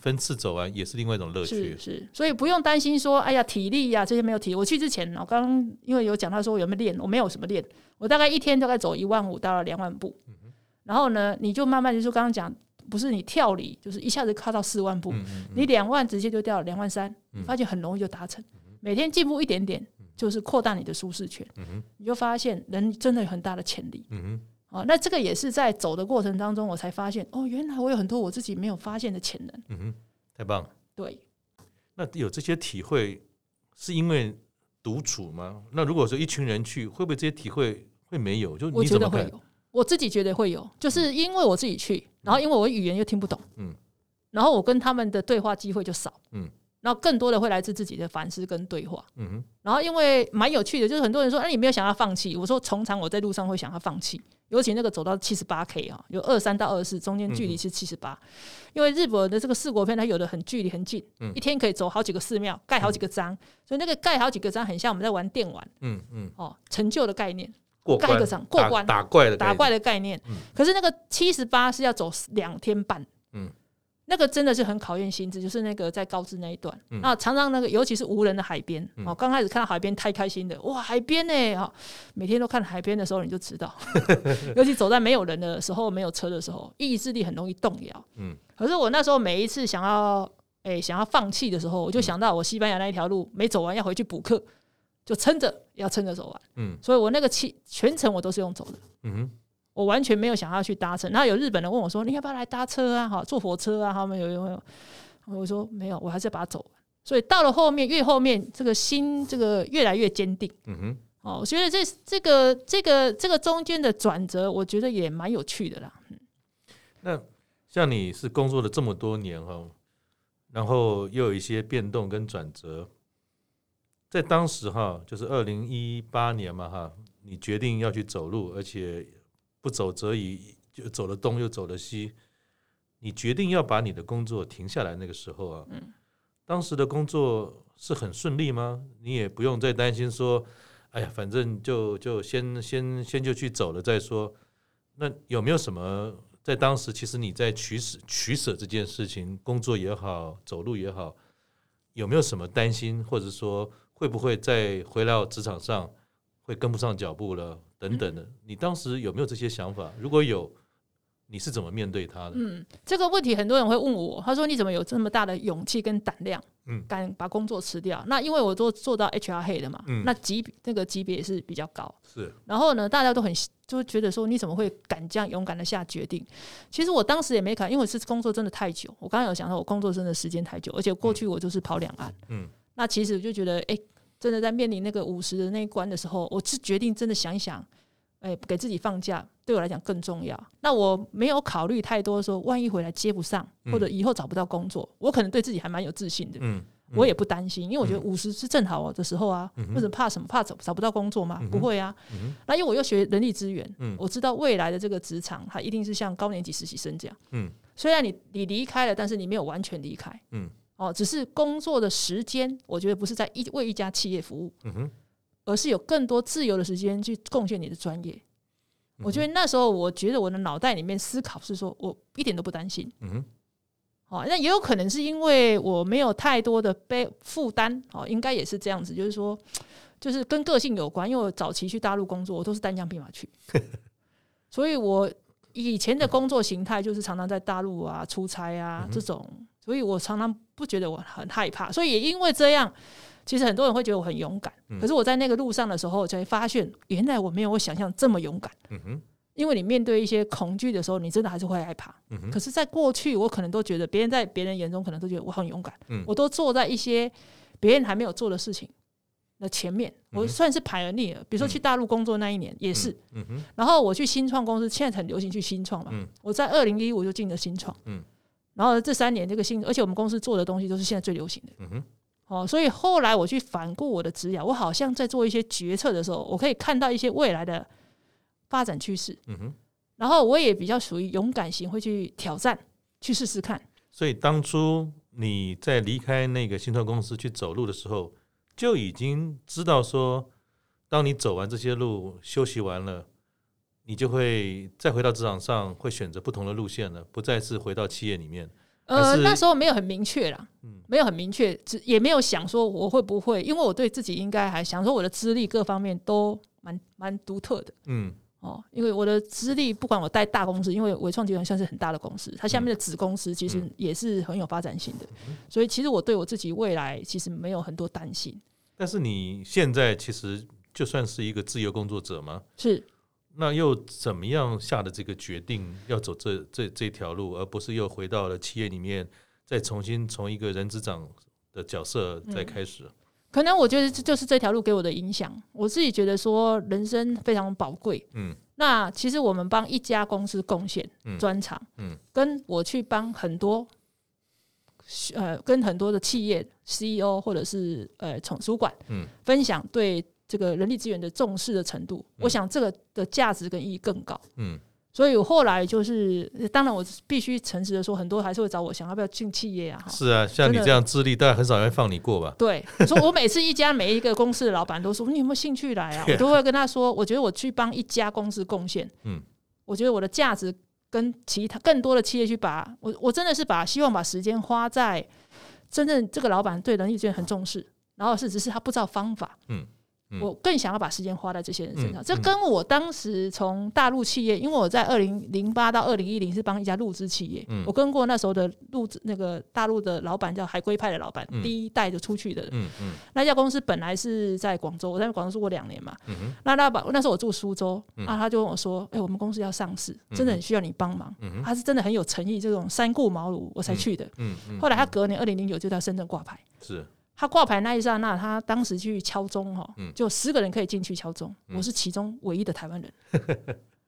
分次走完也是另外一种乐趣，是是，所以不用担心说，哎呀，体力呀、啊、这些没有体力。我去之前，我刚刚因为有讲他说我有没有练，我没有什么练，我大概一天大概走一万五到两万步，然后呢，你就慢慢就是刚刚讲，不是你跳离，就是一下子跨到四万步，你两万直接就掉了两万三，嗯、发现很容易就达成，每天进步一点点，就是扩大你的舒适圈，你就发现人真的有很大的潜力，那这个也是在走的过程当中，我才发现哦，原来我有很多我自己没有发现的潜能。嗯哼，太棒了。对，那有这些体会是因为独处吗？那如果说一群人去，会不会这些体会会没有？就你怎么？我觉得会有，我自己觉得会有，就是因为我自己去，然后因为我语言又听不懂，嗯，然后我跟他们的对话机会就少，嗯。然后更多的会来自自己的反思跟对话，嗯哼。然后因为蛮有趣的，就是很多人说，哎，你没有想要放弃？我说，通常我在路上会想要放弃，尤其那个走到七十八 K 啊，有二三到二四，中间距离是七十八。因为日本的这个四国片，它有的很距离很近，一天可以走好几个寺庙，盖好几个章，所以那个盖好几个章，很像我们在玩电玩，嗯嗯，哦，成就的概念，盖一个章过关，打怪的打怪的概念。可是那个七十八是要走两天半，嗯。那个真的是很考验心智，就是那个在高知那一段，嗯、那常常那个尤其是无人的海边，哦、嗯，刚开始看到海边太开心的，哇，海边呢，哈，每天都看海边的时候你就知道，尤其走在没有人的时候，没有车的时候，意志力很容易动摇。嗯，可是我那时候每一次想要，哎、欸，想要放弃的时候，我就想到我西班牙那一条路没走完，要回去补课，就撑着要撑着走完。嗯，所以我那个七全程我都是用走的。嗯哼。我完全没有想要去搭乘，然后有日本人问我说：“你要不要来搭车啊？哈，坐火车啊？”他们有有有？我说没有，我还是要把它走完。所以到了后面，越后面这个心这个越来越坚定。嗯哼。哦，我觉得这这个这个这个中间的转折，我觉得也蛮有趣的啦。嗯。那像你是工作了这么多年哈，然后又有一些变动跟转折，在当时哈，就是二零一八年嘛哈，你决定要去走路，而且。不走则已，就走了东又走了西，你决定要把你的工作停下来那个时候啊，嗯，当时的工作是很顺利吗？你也不用再担心说，哎呀，反正就就先先先就去走了再说。那有没有什么在当时，其实你在取舍取舍这件事情，工作也好，走路也好，有没有什么担心，或者说会不会再回到职场上会跟不上脚步了等等的？你当时有没有这些想法？如果有？你是怎么面对他的？嗯，这个问题很多人会问我。他说：“你怎么有这么大的勇气跟胆量？嗯，敢把工作辞掉？那因为我都做到 HR head 的嘛，嗯，那级那个级别也是比较高。是。然后呢，大家都很就觉得说，你怎么会敢这样勇敢的下决定？其实我当时也没敢，因为是工作真的太久。我刚刚有想到，我工作真的时间太久，而且过去我就是跑两岸。嗯。那其实我就觉得，哎，真的在面临那个五十的那一关的时候，我是决定真的想一想。哎，给自己放假对我来讲更重要。那我没有考虑太多，说万一回来接不上，或者以后找不到工作，我可能对自己还蛮有自信的。嗯，我也不担心，因为我觉得五十是正好的时候啊。或者怕什么？怕找找不到工作吗？不会啊。那因为我又学人力资源，我知道未来的这个职场，它一定是像高年级实习生这样。嗯，虽然你你离开了，但是你没有完全离开。嗯，哦，只是工作的时间，我觉得不是在一为一家企业服务。嗯哼。而是有更多自由的时间去贡献你的专业。我觉得那时候，我觉得我的脑袋里面思考是说，我一点都不担心。嗯哼。好，那也有可能是因为我没有太多的背负担。哦，应该也是这样子，就是说，就是跟个性有关。因为我早期去大陆工作，我都是单枪匹马去，所以我以前的工作形态就是常常在大陆啊出差啊这种，所以我常常不觉得我很害怕。所以也因为这样。其实很多人会觉得我很勇敢，可是我在那个路上的时候，才发现原来我没有我想象这么勇敢。嗯哼，因为你面对一些恐惧的时候，你真的还是会害怕。可是，在过去，我可能都觉得别人在别人眼中可能都觉得我很勇敢。嗯，我都坐在一些别人还没有做的事情的前面，我算是 pioneer。比如说去大陆工作那一年也是。然后我去新创公司，现在很流行去新创嘛。嗯，我在二零一五就进了新创。嗯，然后这三年这个新，而且我们公司做的东西都是现在最流行的。嗯哼。哦，所以后来我去反顾我的职业，我好像在做一些决策的时候，我可以看到一些未来的发展趋势。嗯哼，然后我也比较属于勇敢型，会去挑战，去试试看。所以当初你在离开那个新创公司去走路的时候，就已经知道说，当你走完这些路，休息完了，你就会再回到职场上，会选择不同的路线了，不再是回到企业里面。呃，那时候没有很明确啦，嗯没有很明确，只也没有想说我会不会，因为我对自己应该还想说我的资历各方面都蛮蛮独特的，嗯，哦，因为我的资历不管我带大公司，因为伟创集团算是很大的公司，它下面的子公司其实也是很有发展性的，所以其实我对我自己未来其实没有很多担心。但是你现在其实就算是一个自由工作者吗？是。那又怎么样下的这个决定要走这这这条路，而不是又回到了企业里面，再重新从一个人资长的角色再开始？嗯，可能我觉得这就是这条路给我的影响。我自己觉得说人生非常宝贵。嗯，那其实我们帮一家公司贡献专长，嗯，跟我去帮很多呃跟很多的企业 CEO 或者是呃从主管，嗯，分享对。这个人力资源的重视的程度，我想这个的价值跟意义更高。嗯，所以我后来就是，当然我必须诚实的说，很多还是会找我，想要不要进企业啊？是啊，像你这样资历，当然很少人会放你过吧？对，所以我每次一家每一个公司的老板都说，你有没有兴趣来啊？我都会跟他说，我觉得我去帮一家公司贡献，嗯，我觉得我的价值跟其他更多的企业去把，我我真的是把希望把时间花在真正这个老板对人力资源很重视，然后是只是他不知道方法，嗯。我更想要把时间花在这些人身上，这跟我当时从大陆企业，因为我在二零零八到二零一零是帮一家入资企业，我跟过那时候的入资那个大陆的老板叫海归派的老板，第一代就出去的，那家公司本来是在广州，我在广州住过两年嘛，那那把那时候我住苏州，啊，他就跟我说，哎，我们公司要上市，真的很需要你帮忙，他是真的很有诚意，这种三顾茅庐我才去的，后来他隔年二零零九就在深圳挂牌，是。他挂牌那一刹那，他当时去敲钟哈，就十个人可以进去敲钟，我是其中唯一的台湾人。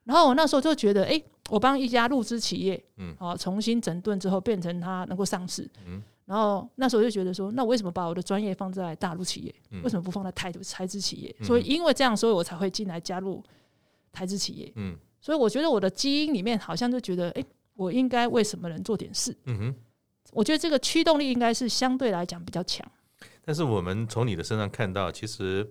然后我那时候就觉得，哎，我帮一家入资企业，嗯，重新整顿之后变成他能够上市，嗯然后那时候就觉得说，那为什么把我的专业放在大陆企业，为什么不放在台台资企业？所以因为这样，所以我才会进来加入台资企业。嗯，所以我觉得我的基因里面好像就觉得，哎。我应该为什么人做点事？嗯哼，我觉得这个驱动力应该是相对来讲比较强。但是我们从你的身上看到，其实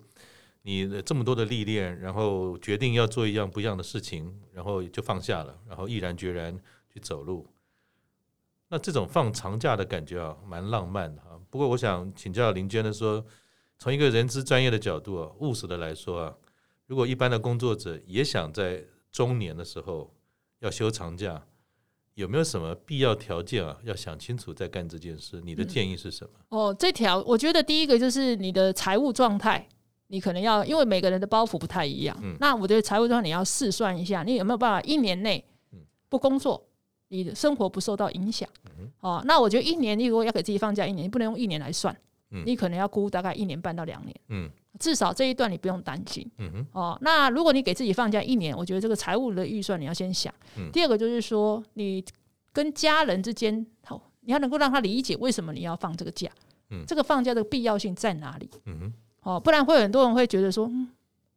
你这么多的历练，然后决定要做一样不一样的事情，然后就放下了，然后毅然决然去走路。那这种放长假的感觉啊，蛮浪漫的哈。不过我想请教林娟的说，从一个人资专业的角度啊，务实的来说啊，如果一般的工作者也想在中年的时候要休长假，有没有什么必要条件啊？要想清楚再干这件事。你的建议是什么？嗯、哦，这条我觉得第一个就是你的财务状态，你可能要因为每个人的包袱不太一样。嗯、那我觉得财务状态你要试算一下，你有没有办法一年内不工作？你的生活不受到影响，哦，那我觉得一年，你如果要给自己放假一年，你不能用一年来算，你可能要估大概一年半到两年，至少这一段你不用担心，哦，那如果你给自己放假一年，我觉得这个财务的预算你要先想，第二个就是说你跟家人之间，好，你要能够让他理解为什么你要放这个假，这个放假的必要性在哪里，哦，不然会有很多人会觉得说。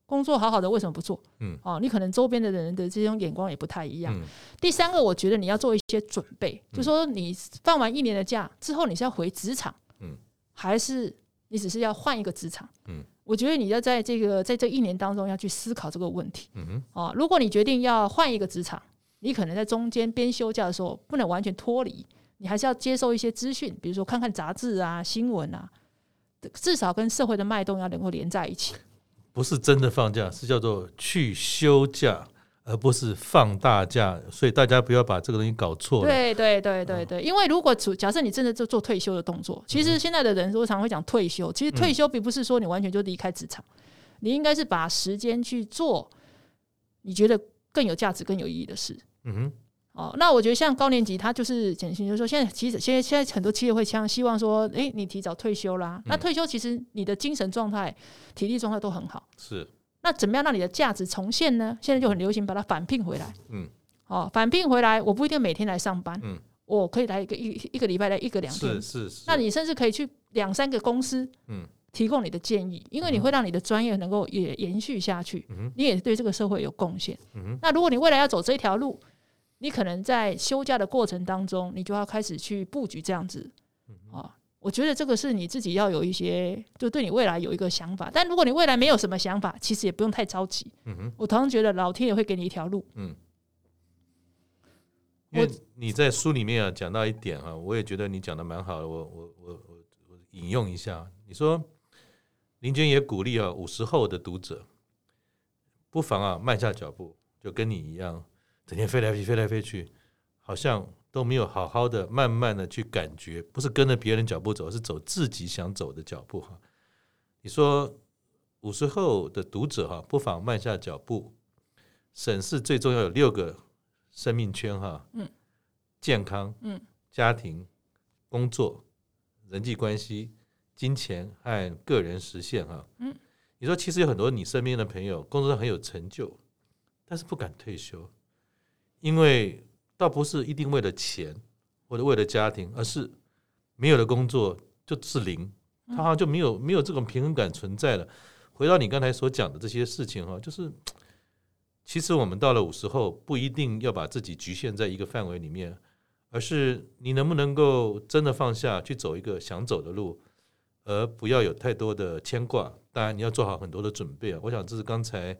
工作好好的，为什么不做？嗯，哦，你可能周边的人的这种眼光也不太一样。嗯、第三个，我觉得你要做一些准备，嗯、就说你放完一年的假之后，你是要回职场，嗯，还是你只是要换一个职场？嗯，我觉得你要在这个在这一年当中要去思考这个问题。嗯哼，哦，如果你决定要换一个职场，你可能在中间边休假的时候不能完全脱离，你还是要接受一些资讯，比如说看看杂志啊、新闻啊，至少跟社会的脉动要能够连在一起。不是真的放假，是叫做去休假，而不是放大假。所以大家不要把这个东西搞错了。对对对对对，因为如果假设你真的就做退休的动作，其实现在的人都常会讲退休。其实退休并不是说你完全就离开职场，你应该是把时间去做你觉得更有价值、更有意义的事。嗯哼。哦，那我觉得像高年级，他就是简讯，就是说现在其实现在现在很多企业会希希望说，哎、欸，你提早退休啦。嗯、那退休其实你的精神状态、体力状态都很好。是。那怎么样让你的价值重现呢？现在就很流行把它返聘回来。嗯。哦，返聘回来，我不一定每天来上班。嗯。我可以来一个一一个礼拜来一个两天。是是是。那你甚至可以去两三个公司。嗯。提供你的建议，因为你会让你的专业能够也延续下去。嗯。你也对这个社会有贡献。嗯。那如果你未来要走这条路，你可能在休假的过程当中，你就要开始去布局这样子啊。我觉得这个是你自己要有一些，就对你未来有一个想法。但如果你未来没有什么想法，其实也不用太着急。嗯哼，我同样觉得老天也会给你一条路。嗯，因为你在书里面啊讲到一点啊，我也觉得你讲的蛮好的。我我我我我引用一下，你说林娟也鼓励啊五十后的读者，不妨啊慢下脚步，就跟你一样。整天飞来飞去，飞来飞去，好像都没有好好的、慢慢的去感觉，不是跟着别人脚步走，是走自己想走的脚步哈。你说五十后的读者哈，不妨慢下脚步，审视最重要有六个生命圈哈，嗯，健康，嗯，家庭、工作、人际关系、金钱和个人实现哈，嗯，你说其实有很多你身边的朋友工作上很有成就，但是不敢退休。因为倒不是一定为了钱或者为了家庭，而是没有了工作就是零，他好像就没有没有这种平衡感存在了。回到你刚才所讲的这些事情哈，就是其实我们到了五十后，不一定要把自己局限在一个范围里面，而是你能不能够真的放下去走一个想走的路，而不要有太多的牵挂。当然你要做好很多的准备啊。我想这是刚才。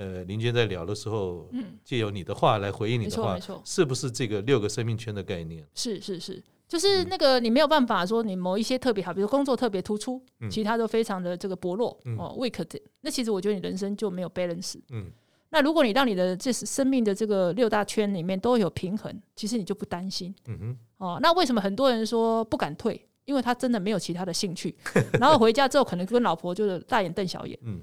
呃，林娟在聊的时候，嗯，借由你的话来回应你的话，没错，没错，是不是这个六个生命圈的概念？是是是，就是那个你没有办法说你某一些特别好，比如工作特别突出，嗯、其他都非常的这个薄弱，嗯、哦，weak 的，那其实我觉得你人生就没有 balance。嗯，那如果你让你的这生命的这个六大圈里面都有平衡，其实你就不担心。嗯哼，哦，那为什么很多人说不敢退？因为他真的没有其他的兴趣，然后回家之后可能跟老婆就是大眼瞪小眼。嗯。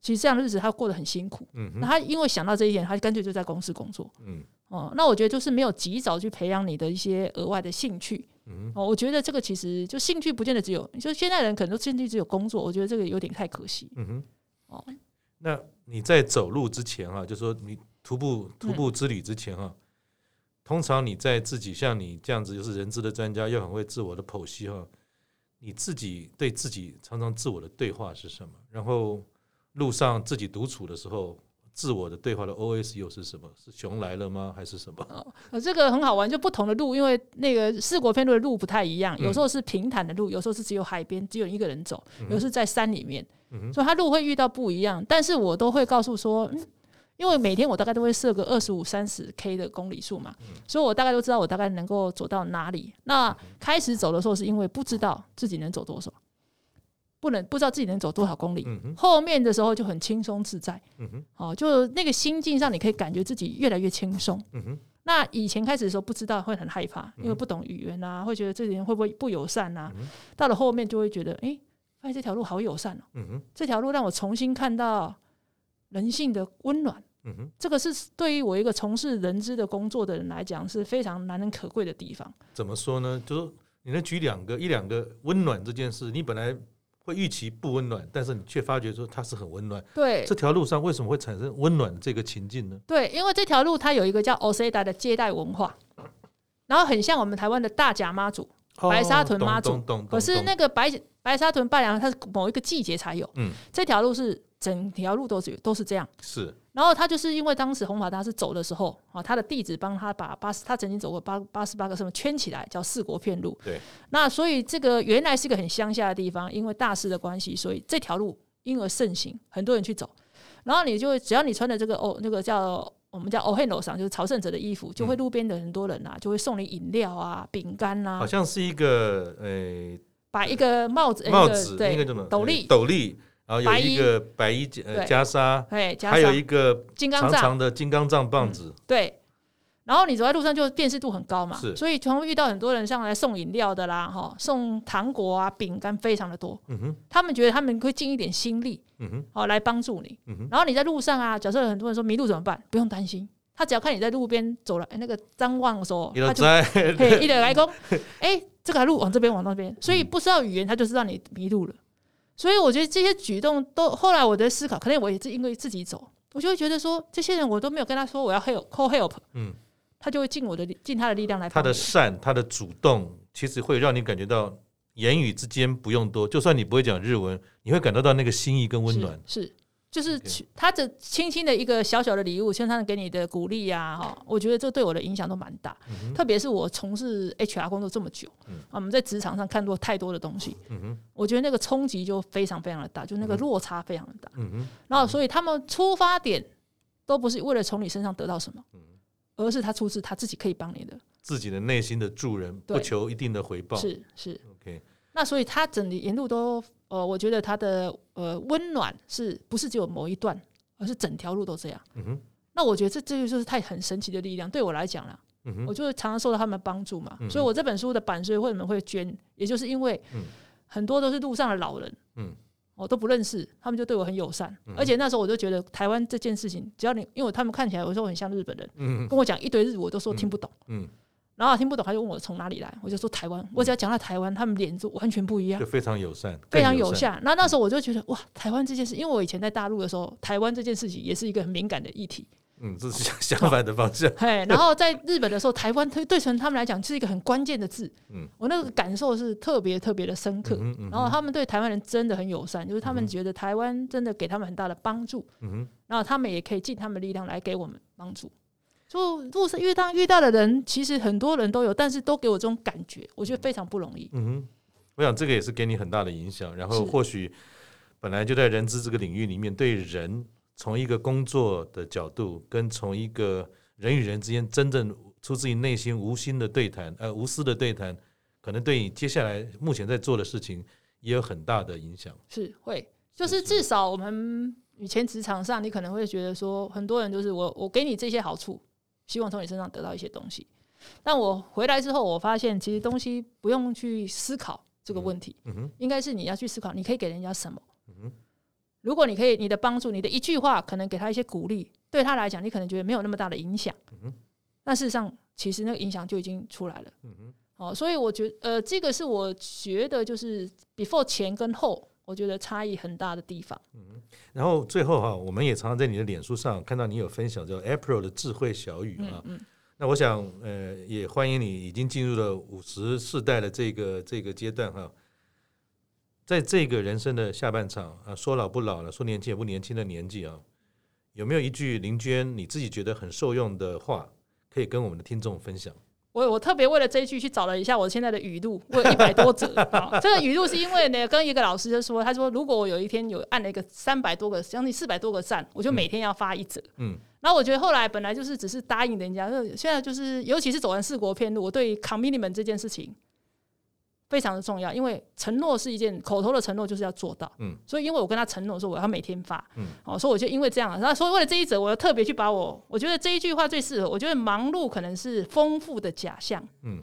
其实这样的日子他过得很辛苦，嗯哼，那他因为想到这一点，他干脆就在公司工作，嗯，哦，那我觉得就是没有及早去培养你的一些额外的兴趣，嗯，哦，我觉得这个其实就兴趣不见得只有，就现在人可能都兴趣只有工作，我觉得这个有点太可惜，嗯哼，哦，那你在走路之前哈，就说你徒步徒步之旅之前哈，嗯、通常你在自己像你这样子就是人资的专家，又很会自我的剖析哈，你自己对自己常常自我的对话是什么？然后。路上自己独处的时候，自我的对话的 OS 又是什么？是熊来了吗？还是什么？哦，这个很好玩，就不同的路，因为那个四国片路的路不太一样，有时候是平坦的路，有时候是只有海边，只有一个人走，有时候在山里面，嗯、所以他路会遇到不一样。但是我都会告诉说，嗯，因为每天我大概都会设个二十五、三十 K 的公里数嘛，所以我大概都知道我大概能够走到哪里。那开始走的时候是因为不知道自己能走多少。不能不知道自己能走多少公里，嗯、后面的时候就很轻松自在，嗯、哦，就那个心境上，你可以感觉自己越来越轻松。嗯、那以前开始的时候不知道会很害怕，因为不懂语言啊，会觉得这人会不会不友善啊？嗯、到了后面就会觉得，哎、欸，发现这条路好友善哦、喔，嗯、这条路让我重新看到人性的温暖。嗯、这个是对于我一个从事人资的工作的人来讲是非常难能可贵的地方。怎么说呢？就是你能举两个一两个温暖这件事，你本来。会预期不温暖，但是你却发觉说它是很温暖。对，这条路上为什么会产生温暖这个情境呢？对，因为这条路它有一个叫 Oseda 的接待文化，然后很像我们台湾的大甲妈祖、哦、白沙屯妈祖。可是那个白白沙屯拜娘，它是某一个季节才有。嗯，这条路是整条路都是都是这样。是。然后他就是因为当时弘法大师走的时候啊，他的弟子帮他把八十，他曾经走过八八十八个什么圈起来，叫四国遍路。对。那所以这个原来是个很乡下的地方，因为大师的关系，所以这条路因而盛行，很多人去走。然后你就只要你穿的这个哦，那个叫我们叫欧汉楼上，就是朝圣者的衣服，就会路边的很多人啊，就会送你饮料啊、饼干啊。好像是一个诶，把一个帽子帽子对那个什么斗笠斗笠。然后有一个白衣呃袈裟，还有一个长长的金刚杖棒子。对，然后你走在路上就辨识度很高嘛，所以常会遇到很多人上来送饮料的啦，哈，送糖果啊、饼干非常的多。嗯哼，他们觉得他们会尽一点心力，嗯哼，好来帮助你。嗯哼，然后你在路上啊，假设很多人说迷路怎么办？不用担心，他只要看你在路边走了，那个张望的时候，他就嘿一脸来攻，哎，这个路往这边往那边，所以不知道语言他就知道你迷路了。所以我觉得这些举动都后来我在思考，可能我也是因为自己走，我就会觉得说，这些人我都没有跟他说我要 help call help，嗯，他就会尽我的尽他的力量来。他的善，他的主动，其实会让你感觉到言语之间不用多，就算你不会讲日文，你会感受到那个心意跟温暖。是。是就是他这轻轻的一个小小的礼物，像他给你的鼓励呀，哈，我觉得这对我的影响都蛮大。嗯、特别是我从事 HR 工作这么久，嗯、我们在职场上看过太多的东西，嗯、我觉得那个冲击就非常非常的大，就那个落差非常的大。嗯、然后所以他们出发点都不是为了从你身上得到什么，嗯、而是他出自他自己可以帮你的，自己的内心的助人，不求一定的回报。是是，OK。那所以他整体沿路都。呃，我觉得他的呃温暖是不是只有某一段，而是整条路都这样。嗯哼。那我觉得这这就是太很神奇的力量，对我来讲啦。我就常常受到他们帮助嘛。所以我这本书的版税为什么会捐，也就是因为很多都是路上的老人，嗯，我都不认识，他们就对我很友善，嗯。而且那时候我就觉得台湾这件事情，只要你因为他们看起来有时候很像日本人。跟我讲一堆日语，我都说听不懂，嗯。嗯然后听不懂，他就问我从哪里来，我就说台湾。我只要讲到台湾，他们脸就完全不一样，就非常友善，非常友善。那那时候我就觉得哇，台湾这件事，因为我以前在大陆的时候，台湾这件事情也是一个很敏感的议题。嗯，这是相反的方向。嘿，然后在日本的时候，台湾对对成他们来讲是一个很关键的字。嗯，我那个感受是特别特别的深刻。嗯嗯。然后他们对台湾人真的很友善，就是他们觉得台湾真的给他们很大的帮助。嗯哼。然后他们也可以尽他们力量来给我们帮助。就路上遇到遇到的人，其实很多人都有，但是都给我这种感觉，我觉得非常不容易。嗯哼，我想这个也是给你很大的影响。然后或许本来就在人资这个领域里面，对人从一个工作的角度，跟从一个人与人之间真正出自于内心无心的对谈，呃，无私的对谈，可能对你接下来目前在做的事情也有很大的影响。是会，就是至少我们以前职场上，你可能会觉得说，很多人就是我我给你这些好处。希望从你身上得到一些东西，但我回来之后，我发现其实东西不用去思考这个问题，应该是你要去思考，你可以给人家什么？嗯，如果你可以，你的帮助，你的一句话，可能给他一些鼓励，对他来讲，你可能觉得没有那么大的影响，嗯，但事实上，其实那个影响就已经出来了，嗯哼，好，所以我觉得，呃，这个是我觉得就是 before 前跟后。我觉得差异很大的地方。嗯，然后最后哈，我们也常常在你的脸书上看到你有分享叫 April 的智慧小语啊。嗯，嗯，那我想呃，也欢迎你已经进入了五十世代的这个这个阶段哈，在这个人生的下半场啊，说老不老了，说年轻也不年轻的年纪啊，有没有一句林娟你自己觉得很受用的话，可以跟我们的听众分享？我我特别为了这一句去找了一下我现在的语录，我有一百多则。这个语录是因为呢，跟一个老师就说，他说如果我有一天有按了一个三百多个，将近四百多个赞，我就每天要发一则。嗯，然后我觉得后来本来就是只是答应人家，就现在就是尤其是走完四国片路，我对 commitment 这件事情。非常的重要，因为承诺是一件口头的承诺，就是要做到。嗯，所以因为我跟他承诺说我要每天发，嗯，哦，所以我就因为这样，然后所以为了这一则，我要特别去把我，我觉得这一句话最适合。我觉得忙碌可能是丰富的假象，嗯，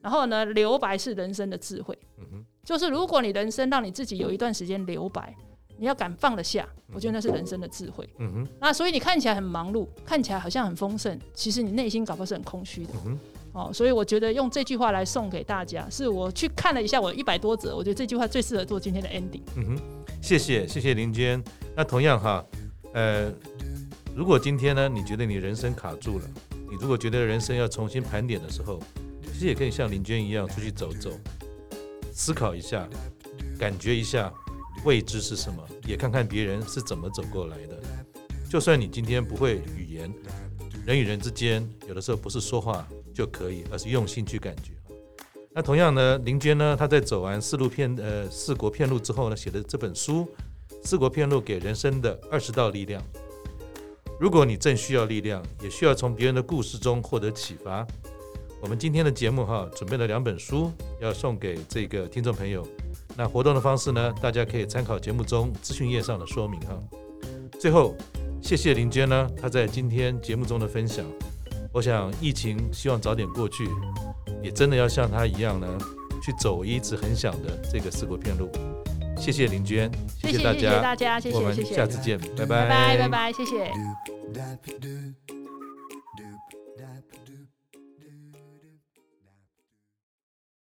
然后呢，留白是人生的智慧，嗯哼，就是如果你人生让你自己有一段时间留白，你要敢放得下，我觉得那是人生的智慧，嗯哼。那所以你看起来很忙碌，看起来好像很丰盛，其实你内心搞不好是很空虚的，嗯哦，所以我觉得用这句话来送给大家，是我去看了一下我一百多则，我觉得这句话最适合做今天的 ending。嗯哼，谢谢谢谢林娟。那同样哈，呃，如果今天呢，你觉得你人生卡住了，你如果觉得人生要重新盘点的时候，其实也可以像林娟一样出去走走，思考一下，感觉一下未知是什么，也看看别人是怎么走过来的。就算你今天不会语言，人与人之间有的时候不是说话。就可以，而是用心去感觉。那同样呢，林娟呢，她在走完四路片呃四国片路之后呢，写的这本书《四国片路给人生的二十道力量》。如果你正需要力量，也需要从别人的故事中获得启发，我们今天的节目哈，准备了两本书要送给这个听众朋友。那活动的方式呢，大家可以参考节目中资讯页上的说明哈。最后，谢谢林娟呢，她在今天节目中的分享。我想疫情希望早点过去，也真的要像他一样呢，去走我一直很想的这个四国片路。谢谢林娟，谢谢大家，谢谢大家，谢谢，我们下次见，拜拜，拜拜，拜拜，谢谢。